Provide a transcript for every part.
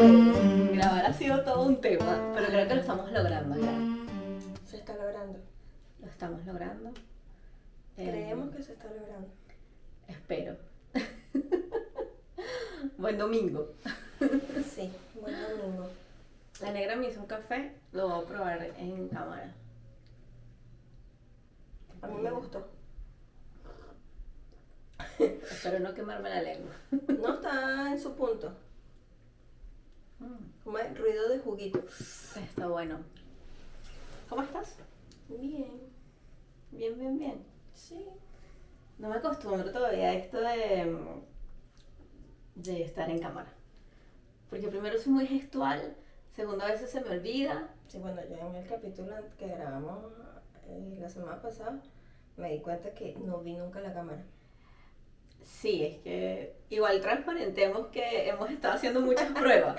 Grabar ha sido todo un tema, pero creo que lo estamos logrando ya. Se está logrando. Lo estamos logrando. Eh, Creemos que se está logrando. Espero. Buen domingo. Sí, buen domingo. La negra me hizo un café, lo voy a probar en cámara. A mí me gustó. Espero no quemarme la lengua. No está en su punto. Mm, Como el ruido de juguito. Está bueno. ¿Cómo estás? Bien. Bien, bien, bien. Sí. No me acostumbro todavía a esto de, de estar en cámara. Porque primero soy muy gestual, segundo a veces se me olvida. Sí, bueno, yo en el capítulo que grabamos eh, la semana pasada me di cuenta que no vi nunca la cámara. Sí, es que igual transparentemos que hemos estado haciendo muchas pruebas.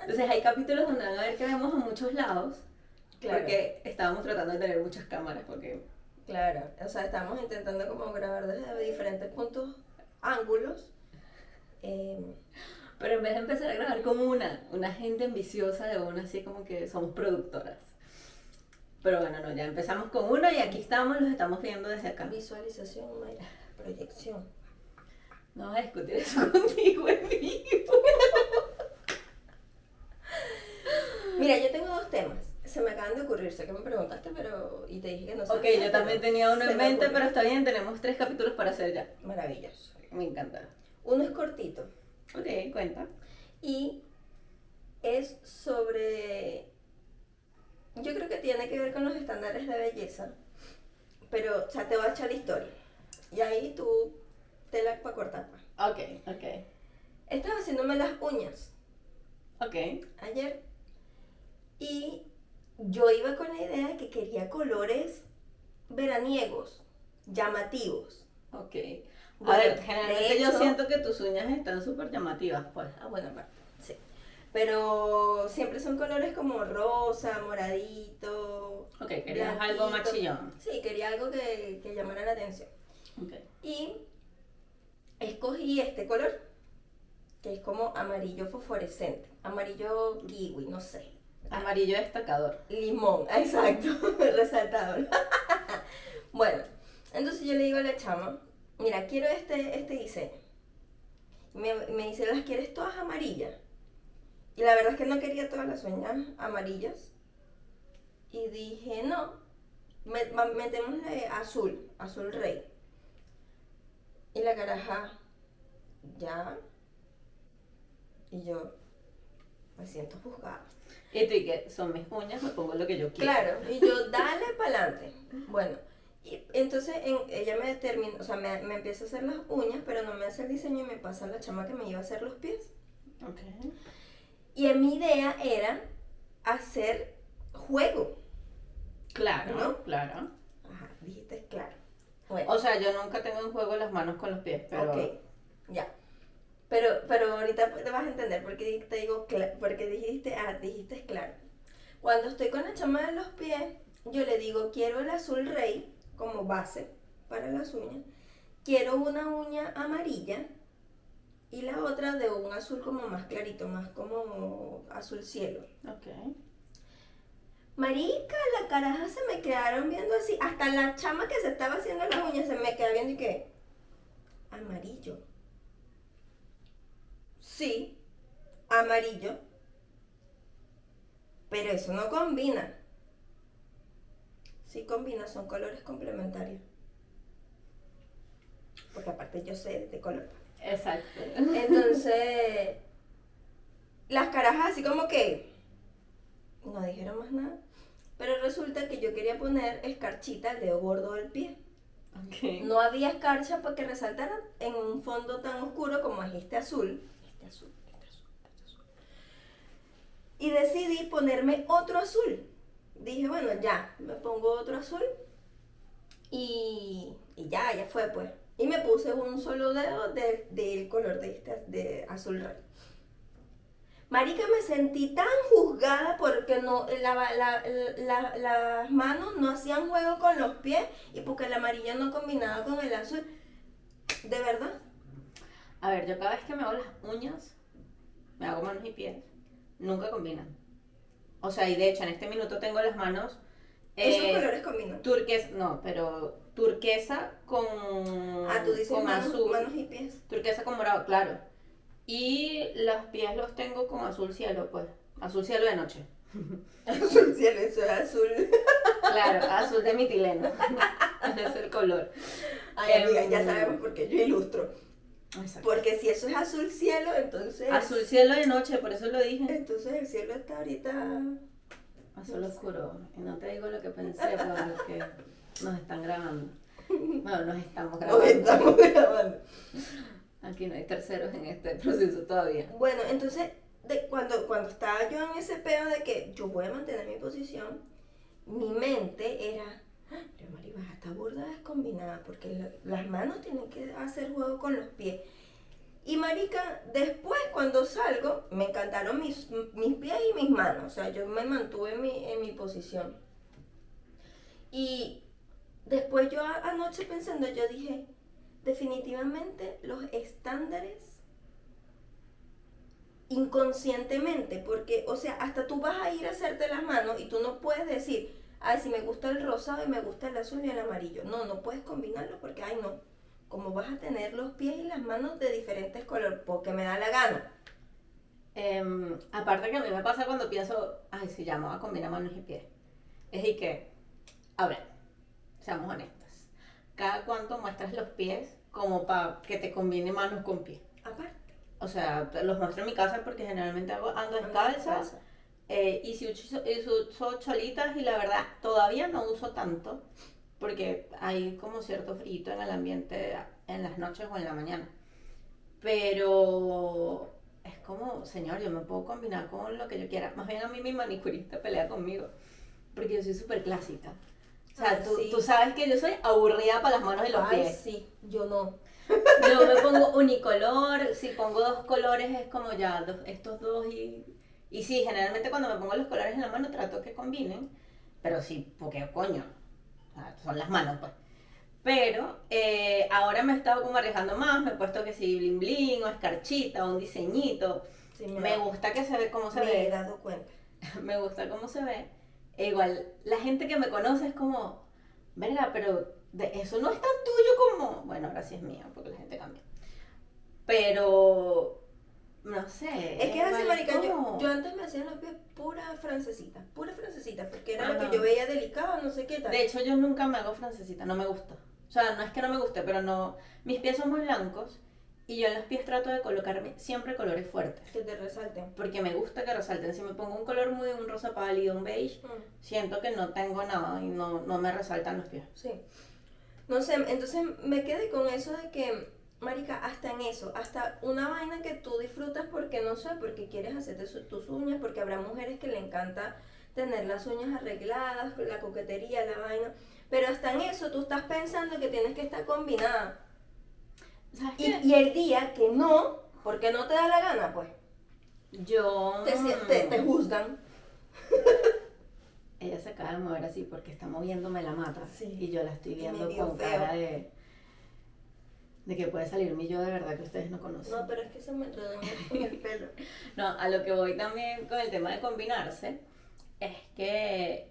Entonces hay capítulos donde van a ver que vemos a muchos lados. Claro. Porque estábamos tratando de tener muchas cámaras. Porque Claro, o sea, estamos intentando como grabar desde diferentes puntos, ángulos. Eh, Pero en vez de empezar a grabar como una, una gente ambiciosa de una, así como que somos productoras. Pero bueno, no, ya empezamos con uno y aquí estamos, los estamos viendo desde acá. visualización, Mayra, proyección. No vas a discutir eso contigo en vivo. Mira, yo tengo dos temas. Se me acaban de ocurrir, sé que me preguntaste, pero. Y te dije que no Ok, sabía, yo también tenía uno en me mente, ocurrió. pero está bien, tenemos tres capítulos para hacer ya. Maravilloso. Me encanta. Uno es cortito Ok, cuenta. y es sobre. Yo creo que tiene que ver con los estándares de belleza, pero, o sea, te voy a echar la historia. Y ahí tú te la para cortar. Ok, ok. Estaba haciéndome las uñas Ok. ayer y yo iba con la idea de que quería colores veraniegos, llamativos. Ok. A ver, generalmente yo siento que tus uñas están súper llamativas, pues. Ah, bueno, sí. Pero siempre son colores como rosa, moradito. Ok, querías algo más chillón. Sí, quería algo que, que llamara la atención. Ok. Y escogí este color, que es como amarillo fosforescente, amarillo kiwi, no sé. Amarillo destacador. Limón, exacto, resaltador. bueno, entonces yo le digo a la chama, mira, quiero este, este diseño. Me, me dice, ¿las quieres todas amarillas? Y la verdad es que no quería todas las uñas amarillas. Y dije, no, metémosle azul, azul rey. Y la caraja, ya. Y yo me siento juzgada. Y tú, y que son mis uñas, me pongo lo que yo quiero. Claro, y yo, dale para adelante. Bueno, y entonces en- ella me determina, o sea, me, me empieza a hacer las uñas, pero no me hace el diseño y me pasa la chama que me iba a hacer los pies. Ok. Y mi idea era hacer juego. Claro, ¿No? claro. Ajá, dijiste claro. Bueno, O sea, yo nunca tengo en juego las manos con los pies, pero. ok, ya. Pero, pero ahorita te vas a entender porque te digo, porque dijiste, ah, dijiste claro. Cuando estoy con la chama de los pies, yo le digo, quiero el azul rey como base para las uñas. Quiero una uña amarilla y la otra de un azul como más clarito, más como azul cielo. Ok. Marica, la caraja se me quedaron viendo así. Hasta la chama que se estaba haciendo las uñas se me queda viendo y que. Amarillo. Sí, amarillo. Pero eso no combina. Sí combina, son colores complementarios. Porque aparte yo sé de color. Exacto. Entonces, las carajas así como que no dijeron más nada. Pero resulta que yo quería poner escarchita al dedo gordo del pie. No había escarcha para que resaltara en un fondo tan oscuro como es este azul. Este azul, este azul, este azul. Y decidí ponerme otro azul. Dije, bueno, ya, me pongo otro azul. Y, y ya, ya fue pues. Y me puse un solo dedo de- del color de este de azul rey. Marica, me sentí tan juzgada porque no, la- la- la- las manos no hacían juego con los pies y porque el amarillo no combinaba con el azul. ¿De verdad? A ver, yo cada vez que me hago las uñas, me hago manos y pies, nunca combinan. O sea, y de hecho en este minuto tengo las manos Esos eh, colores combinan. turquesa, no, pero turquesa con, Ah, tú dices con manos, azul. manos y pies. Turquesa con morado, claro. Y los pies los tengo con azul cielo, pues. Azul cielo de noche. Azul cielo, eso es azul. Claro, azul de mitileno. Es el color. Ay, amiga, ya Em, sabemos por qué yo ilustro. Exacto. Porque si eso es azul cielo, entonces. Azul cielo de noche, por eso lo dije. Entonces el cielo está ahorita. Azul oscuro. Y no te digo lo que pensé porque nos están grabando. Bueno, nos estamos Nos grabando. estamos grabando. Aquí no hay terceros en este proceso todavía. Bueno, entonces, de, cuando, cuando estaba yo en ese pedo de que yo voy a mantener mi posición, mi mente era, "Ah, pero Maribas está burda descombinada, porque la- las manos tienen que hacer juego con los pies. Y marica, después cuando salgo, me encantaron mis, mis pies y mis manos, o sea, yo me mantuve en mi, en mi posición. Y después yo anoche pensando, yo dije, definitivamente los estándares inconscientemente, porque, o sea, hasta tú vas a ir a hacerte las manos y tú no puedes decir, ay, si me gusta el rosado y me gusta el azul y el amarillo. No, no puedes combinarlo porque, ay, no, como vas a tener los pies y las manos de diferentes colores, porque me da la gana. Em, aparte que a mí me pasa cuando pienso, ay, si ya me voy a combinar manos y pies. Es y que, a ver, seamos honestas. Cada cuánto muestras los pies como para que te combine manos con pies. Aparte. O sea, los muestro en mi casa porque generalmente hago- ando descalza. eh, y si uso, uso cholitas y la verdad todavía no uso tanto porque hay como cierto frío en el ambiente en las noches o en la mañana. Pero es como, señor, yo me puedo combinar con lo que yo quiera. Más bien a mí mi manicurista pelea conmigo porque yo soy súper clásica. O sea, Ay, tú, sí. tú sabes que yo soy aburrida para las manos y los Ay, pies. sí, yo no. Yo me pongo unicolor, si pongo dos colores es como ya, dos- estos dos y... Y sí, generalmente cuando me pongo los colores en la mano trato que combinen, pero sí, porque coño, son las manos pues. Pero eh, ahora me he estado como arriesgando más, me he puesto que si bling bling o escarchita o un diseñito. Sí, Me da- gusta que se ve como se me he ve, dado cuenta. me gusta cómo se ve. E igual, la gente que me conoce es como, verga, pero de eso no es tan tuyo como, bueno, ahora sí es mío, porque la gente cambia. Pero, no sé. Es que es así, marica, yo, yo antes me hacía los pies pura francesita, pura francesita, porque era Ah, lo que no. yo veía delicado, no sé qué tal. De hecho, yo nunca me hago francesita, no me gusta. O sea, no es que no me guste, pero no. Mis pies son muy blancos y yo en los pies trato de colocarme siempre colores fuertes. que te resalten. Porque me gusta que resalten. Si me pongo un color muy, un rosa pálido, un beige, Mm, siento que no tengo nada y no, no me resaltan los pies. sí. No sé, entonces me quedé con eso de que, marica, hasta en eso, hasta una vaina que tú disfrutas porque, no sé, porque quieres hacerte su- tus uñas, porque habrá mujeres que le encanta tener las uñas arregladas, la coquetería, la vaina. Pero hasta en eso tú estás pensando que tienes que estar combinada. ¿Sabes Y, el día que no, porque no te da la gana, pues, Yo. te, te, te juzgan. Ella se acaba de mover así porque está moviéndome la mata. Sí. Y yo la estoy viendo con feo. cara de. de que puede salir mi yo de verdad que ustedes no conocen. No, pero es que se me el- en el pelo. No, a lo que voy también con el tema de combinarse es que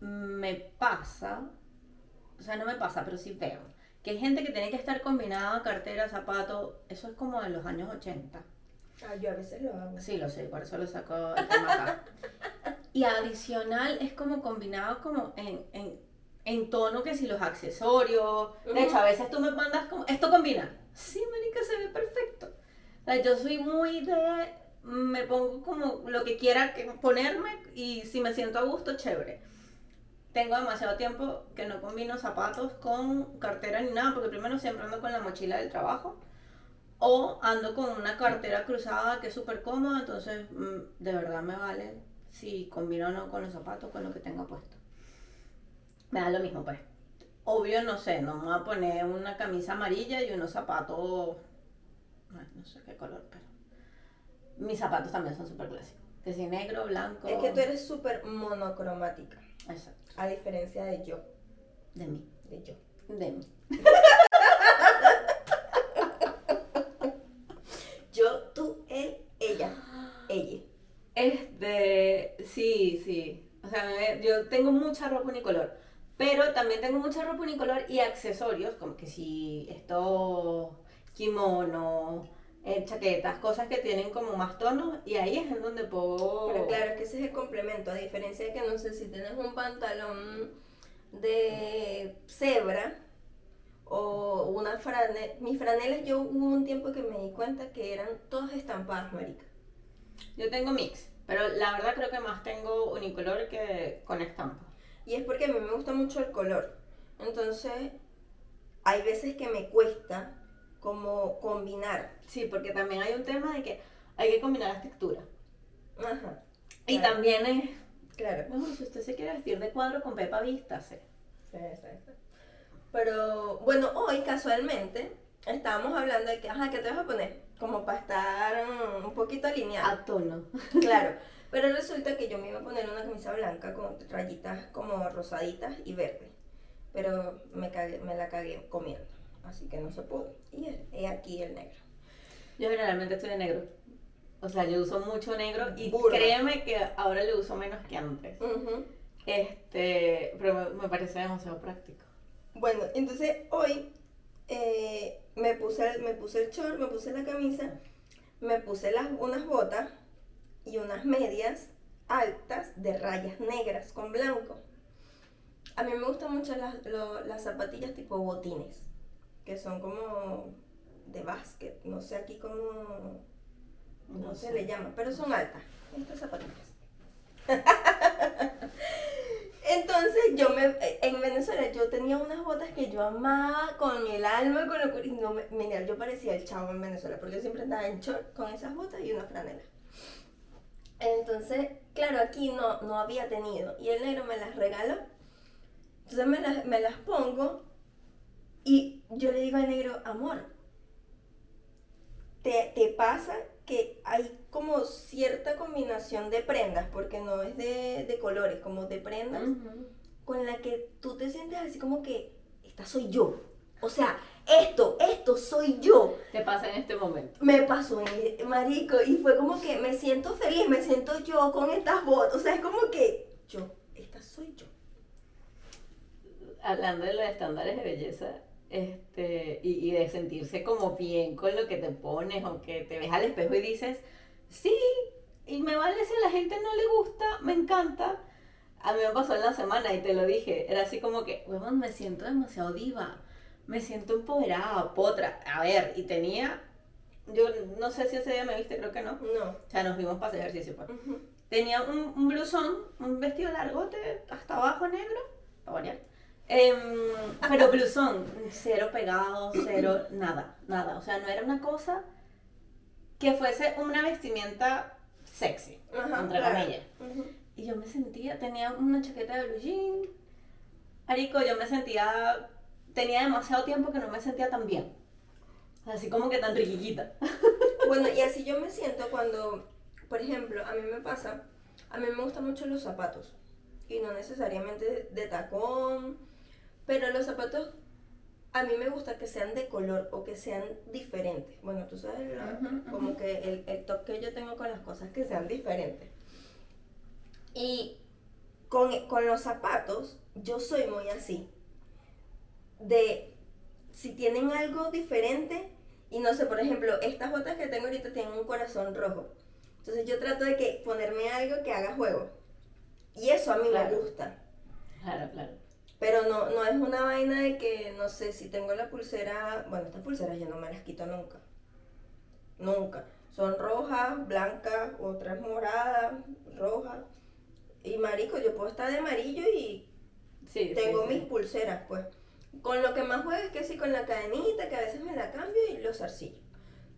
me pasa, o sea, no me pasa, pero sí veo, que hay gente que tiene que estar combinada, cartera, zapato, eso es como de los años 80. Ah, yo a veces lo hago. Sí, lo sé, por eso lo saco el tema acá. Y adicional es como combinado como en, en, en tono que si los accesorios. De hecho, a veces tú me mandas como, ¿esto combina? Sí, marica, se ve perfecto. O sea, yo soy muy de, me pongo como lo que quiera que ponerme y si me siento a gusto, chévere. Tengo demasiado tiempo que no combino zapatos con cartera ni nada, porque primero siempre ando con la mochila del trabajo. O ando con una cartera cruzada que es súper cómoda, entonces mm, de verdad me vale si combino o no con los zapatos, con lo que tenga puesto. Me da lo mismo, pues. Obvio, no sé, no me voy a poner una camisa amarilla y unos zapatos. No sé qué color, pero. Mis zapatos también son súper clásicos. Que si negro, blanco. Es que tú eres súper monocromática. Exacto. A diferencia de yo. De mí. De yo. De mí. yo, tú, él, ella. Ella. Este, sí, sí. O sea, yo tengo mucha ropa unicolor. Pero también tengo mucha ropa unicolor y accesorios, como que si esto, kimono, eh, chaquetas, cosas que tienen como más tonos, y ahí es en donde puedo... Pero claro, es que ese es el complemento, a diferencia de que no sé si tienes un pantalón de cebra o una franela. Mis franelas yo hubo un tiempo que me di cuenta que eran todas estampadas, marica. Yo tengo mix, pero la verdad creo que más tengo unicolor que con estampa. Y es porque a mí me gusta mucho el color. Entonces, hay veces que me cuesta como combinar. Sí, porque también hay un tema de que hay que combinar las texturas. Ajá. Y Claro. también es, Claro. bueno, si usted se quiere vestir de cuadro con Pepa Vista, sí. Sí, exacto. Pero bueno, hoy casualmente estábamos hablando de que, ajá, ¿qué te vas a poner? Como para estar mm, un poquito alineado. A tono. Claro. Pero resulta que yo me iba a poner una camisa blanca con rayitas como rosaditas y verde. Pero me, cagué- me la cagué comiendo. Así que no se pudo. Y he- aquí el negro. Yo generalmente estoy de negro. O sea, yo uso mucho negro y créeme que ahora lo uso menos que antes. Este, pero me, me parece demasiado práctico. Bueno, entonces hoy eh, me, puse, me puse el short, me puse la camisa, me puse las, unas botas y unas medias altas de rayas negras con blanco. A mí me gustan mucho las, lo- las zapatillas tipo botines, que son como de básquet, no sé aquí cómo, cómo se le llama, pero son altas, estas zapatillas. Entonces yo me, en Venezuela yo tenía unas botas que yo amaba con el alma, con lo y no mira, yo parecía el chavo en Venezuela, porque yo siempre andaba en short con esas botas y una franela. Entonces, claro, aquí no, no había tenido, y el negro me las regaló. Entonces me las, me las pongo y yo le digo al negro, amor, te, te pasa que hay como cierta combinación de prendas, porque no es de, de colores, como de prendas, con la que tú te sientes así como que, esta soy yo. O sea, esto, esto soy yo. Te pasa en este momento. Me pasó, en- marico, y fue como que me siento feliz, me siento yo con estas botas. O sea, es como que yo, esta soy yo. Hablando de los estándares de belleza, este, y, y de sentirse como bien con lo que te pones o que te ves al espejo y dices, sí, y me vale si a la gente no le gusta, me encanta. A mí me pasó en la semana y te lo dije, era así como que, huevón, me siento demasiado diva, me siento empoderada, potra. A ver, y tenía, yo no sé si ese día me viste, creo que no. No. O sea, nos vimos para hacer ejercicio. Pues. Tenía un, un blusón, un vestido largote, hasta abajo negro, para variar. Em, pero blusón, cero pegado, cero, nada, nada. O sea, no era una cosa que fuese una vestimenta sexy, Ajá, entre claro. comillas. Y yo me sentía, tenía una chaqueta de blue jean. Arico, yo me sentía, tenía demasiado tiempo que no me sentía tan bien. Así como que tan riquiquita. Bueno, y así yo me siento cuando, por ejemplo, a mí me pasa, a mí me gustan mucho los zapatos. Y no necesariamente de tacón, pero los zapatos a mí me gusta que sean de color o que sean diferentes. Bueno, tú sabes, como que el, el toque que yo tengo con las cosas que sean diferentes. Y con, con los zapatos, yo soy muy así. De si tienen algo diferente, y no sé, por ejemplo, estas botas que tengo ahorita tienen un corazón rojo. Entonces yo trato de que ponerme algo que haga juego. Y eso a mí me gusta. Claro, claro. Pero no, no es una vaina de que, no sé, si tengo la pulsera, bueno, estas pulseras yo no me las quito nunca. Nunca. Son rojas, blancas, otras moradas, rojas. Y marico, yo puedo estar de amarillo y Sí, tengo sí, sí. mis pulseras, pues. Con lo que más juego es que sí, con la cadenita, que a veces me la cambio y los zarcillos.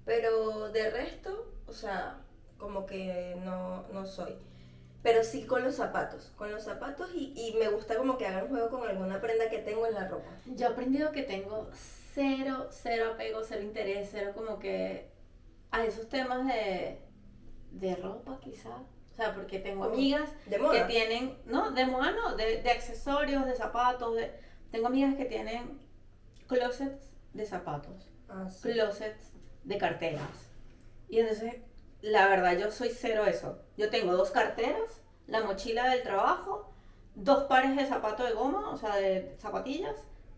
Pero de resto, o sea, como que no, no soy. Pero sí con los zapatos, con los zapatos y, y me gusta como que hagan juego con alguna prenda que tengo en la ropa. Yo he aprendido que tengo cero, cero apego, cero interés, cero como que a esos temas de, de ropa quizá. O sea, porque tengo amigas De que tienen, no, de moda no, de, de accesorios, de zapatos, de, tengo amigas que tienen closets de zapatos, Ah, sí. closets de carteras. Y entonces, la verdad, yo soy cero eso. Yo tengo dos carteras, la mochila del trabajo, dos pares de zapatos de goma, o sea, de zapatillas,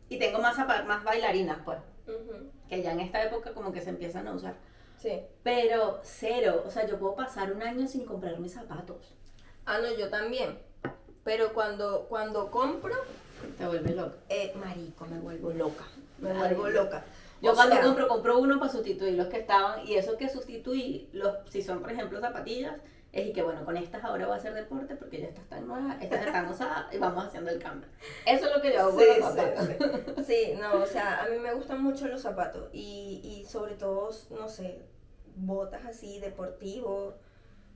y tengo más, más bailarinas, pues, que ya en esta época como que se empiezan a usar. Sí. Pero cero, o sea, yo puedo pasar un año sin comprarme zapatos. Ah, no, yo también. Pero cuando, cuando compro, Te vuelves loca. eh, marico, me vuelvo loca. Me vuelvo loca. Yo O cuando sea, compro, compro uno para sustituir los que estaban, y eso que sustituí, los, si son por ejemplo zapatillas, es y que bueno, con estas ahora voy a hacer deporte porque ya estas están nuevas, estas están usadas y vamos haciendo el cambio. Eso es lo que yo hago Sí, con los sí, zapatos. sí. Sí, no, o sea, a mí me gustan mucho los zapatos y, y sobre todo, no sé, botas así, deportivos.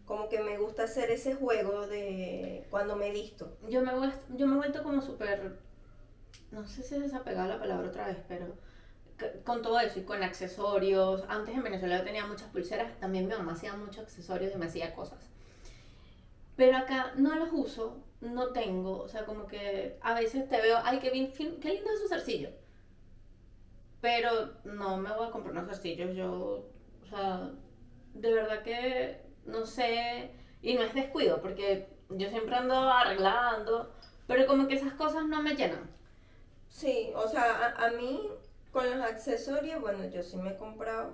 Como que me gusta hacer ese juego de cuando me visto. Yo me, yo me he vuelto como súper, no sé si es desapegada la palabra otra vez, pero con todo eso y con accesorios. Antes en Venezuela yo tenía muchas pulseras, también mi mamá hacía muchos accesorios y me hacía cosas. Pero acá no los uso, no tengo, o sea, como que a veces te veo, ay, qué, bien, qué lindo es su zarcillo. Pero no me voy a comprar unos zarcillos, yo, o sea, de verdad que no sé, y no es descuido, porque yo siempre ando arreglando, pero como que esas cosas no me llenan. Sí, o sea, a, a mí con los accesorios, bueno, yo sí me he comprado,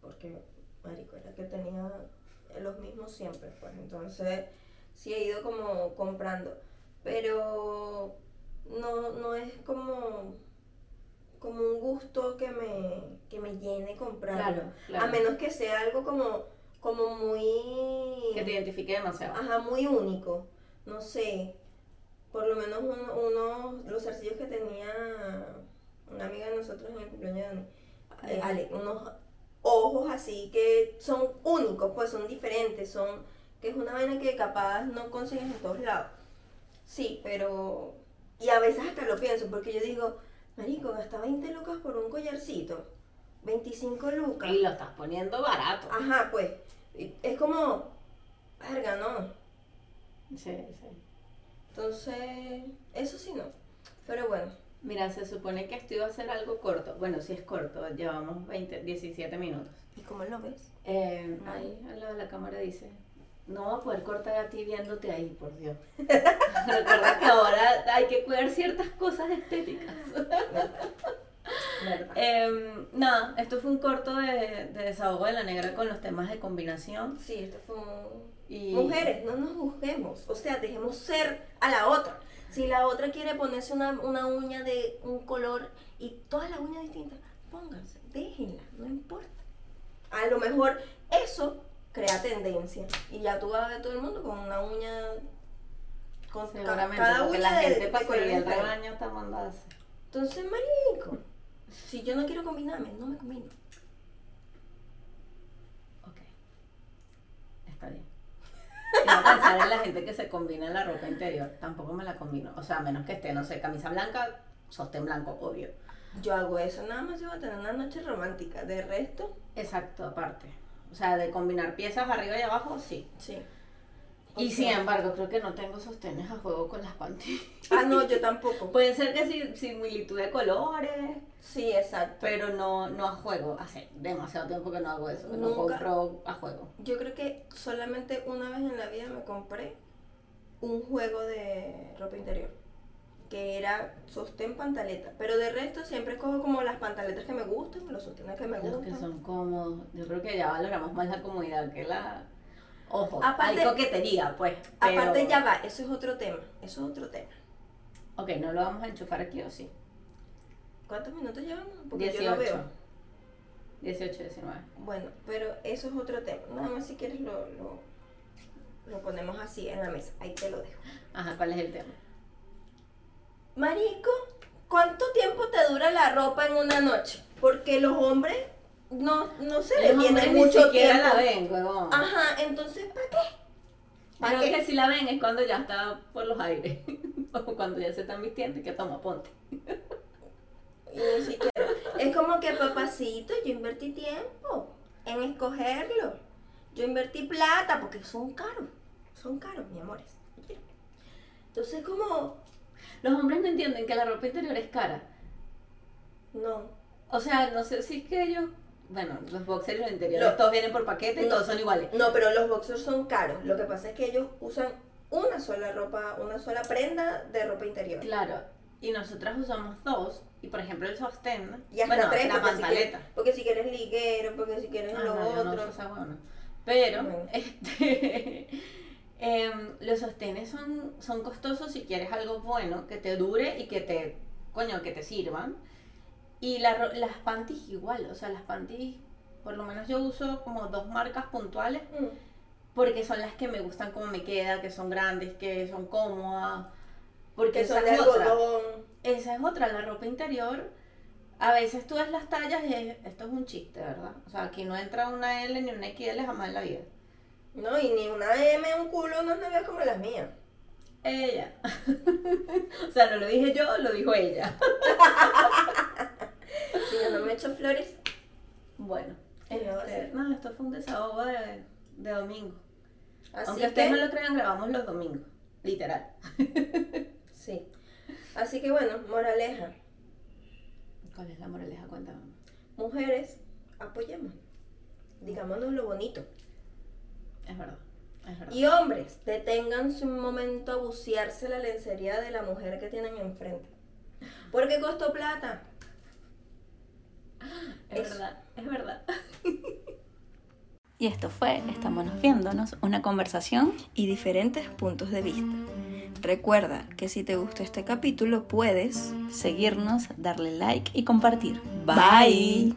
porque, marico, era que tenía los mismos siempre, pues, entonces sí he ido como comprando, pero no, no es como, como un gusto que me, que me llene comprarlo, claro. a menos que sea algo como, como muy... Que te identifique demasiado. Ajá, muy único. No sé. Por lo menos uno, uno los zarcillos que tenía una amiga de nosotros en el cumpleaños de Dani, eh. Ale, unos ojos así que son únicos, pues son diferentes, son que es una vaina que capaz no consigues en todos lados. Sí, pero y a veces hasta lo pienso porque yo digo, marico, gasta 20 lucas por un collarcito, 25 lucas. Y lo estás poniendo barato. Ajá, pues es como verga, no. Sí, sí. Entonces, eso sí no. Pero bueno, Mira, se supone que esto iba a ser algo corto. Bueno, sí es corto, llevamos 20, 17 minutos. ¿y cómo lo ves? Eh, ahí al lado de la cámara dice, no va a poder cortar a ti viéndote ahí, por Dios. Recuerda que ahora hay que cuidar ciertas cosas estéticas. ¿Verdad? Em, nada, esto fue un corto de, de desahogo de la negra con los temas de combinación. Sí, esto fue un... Y Mujeres, no nos juzguemos. O sea, dejemos ser a la otra. Si la otra quiere ponerse una, una uña de un color y todas las uñas distintas, pónganse, déjenla, no importa. A lo mejor eso crea tendencia. Y ya tú vas a ver todo el mundo con una uña. Con Seguramente, cada uña la de- gente para el rebaño está hacer. Entonces, marico, si yo no quiero combinarme, no me combino. Ok. Está bien. A pensar en la gente que se combina en la ropa interior. Tampoco me la combino. O sea, a menos que esté, no sé, camisa blanca, sostén blanco, obvio. Yo hago eso nada más si voy a tener una noche romántica. De resto, Exacto, aparte. O sea, de combinar piezas arriba y abajo, sí. sí. Y sin embargo, creo que no tengo sostenes a juego con las panties. Ah, no, yo tampoco. Pueden ser que sí, similitud de colores, Sí, exacto. pero no, no a juego. Hace demasiado tiempo que no hago eso, que no compro a juego. Yo creo que solamente una vez en la vida me compré un juego de ropa interior. Que era sostén pantaleta. Pero de resto siempre cojo como las pantaletas que me gustan, los sostenes que me Los gustan. que son cómodos. Yo creo que ya valoramos más la comodidad que la. Ojo, Aparte- hay coquetería, pues. pero- Aparte ya va, eso es otro tema. Eso es otro tema. Ok, no lo vamos a enchufar aquí o sí. ¿Cuántos minutos llevamos? Porque 18. yo no veo. 18, 19. Bueno, pero eso es otro tema. Nada más si quieres lo, lo, lo ponemos así en la mesa. Ahí te lo dejo. Ajá, ¿cuál es el tema? Marico, ¿cuánto tiempo te dura la ropa en una noche? Porque los hombres no, no se viene hombres mucho ni siquiera tiempo. la ven, huevón. Ajá, entonces, ¿para qué? ¿Para Creo qué? que si la ven es cuando ya está por los aires. o cuando ya se están vistiendo y que toma, ponte. Y ni siquiera. Es como que, papacito, yo invertí tiempo en escogerlo. Yo invertí plata porque son caros. Son caros, mi amores. Entonces, como, Los hombres no entienden que la ropa interior es cara. no. O sea, no sé si es que ellos. Bueno, los boxers y los interiores Lo- todos vienen por paquete y No. todos son iguales. No, pero los boxers son caros. Lo que pasa es que ellos usan una sola ropa, una sola prenda de ropa interior. Claro, y nosotras usamos dos, y por ejemplo el sostén, Y hasta bueno, tres, la porque si, quieres, porque si quieres liguero, porque si quieres Ah, lo no, yo no otro. esa. Pero, este, em, los sostenes son, son costosos si quieres algo bueno, que te dure y que te, coño, que te sirvan. Y la las panties igual, o sea, las panties, por lo menos yo uso como dos marcas puntuales, Mm. porque son las que me gustan como me queda, que son grandes, que son cómodas. Porque Que esa son de es otra. algodón. Esa es otra, la ropa interior. A veces tú ves las tallas y es- esto es un chiste, ¿verdad? O sea, aquí no entra una L ni una XL jamás en la vida. No, y ni una M, un culo, no es como las mías. Ella. o sea, no lo dije yo, lo dijo ella. No me echo flores, Bueno, ¿Qué le va a este, no, esto fue un desahogo de, de domingo. así Aunque que... ustedes no lo crean, grabamos los domingos. Literal. Sí. Así que bueno, moraleja. ¿Cuál es la moraleja? Cuéntame. Mujeres, apoyemos. Digámonos lo bonito. Es verdad. Es verdad. Y hombres, deténganse un momento a bucearse la lencería de la mujer que tienen enfrente. Porque costó plata. Es verdad. Es verdad. y esto fue Estamos viéndonos, una conversación Y diferentes puntos de vista. Recuerda que si te gustó este capítulo puedes seguirnos, darle like y compartir. Bye.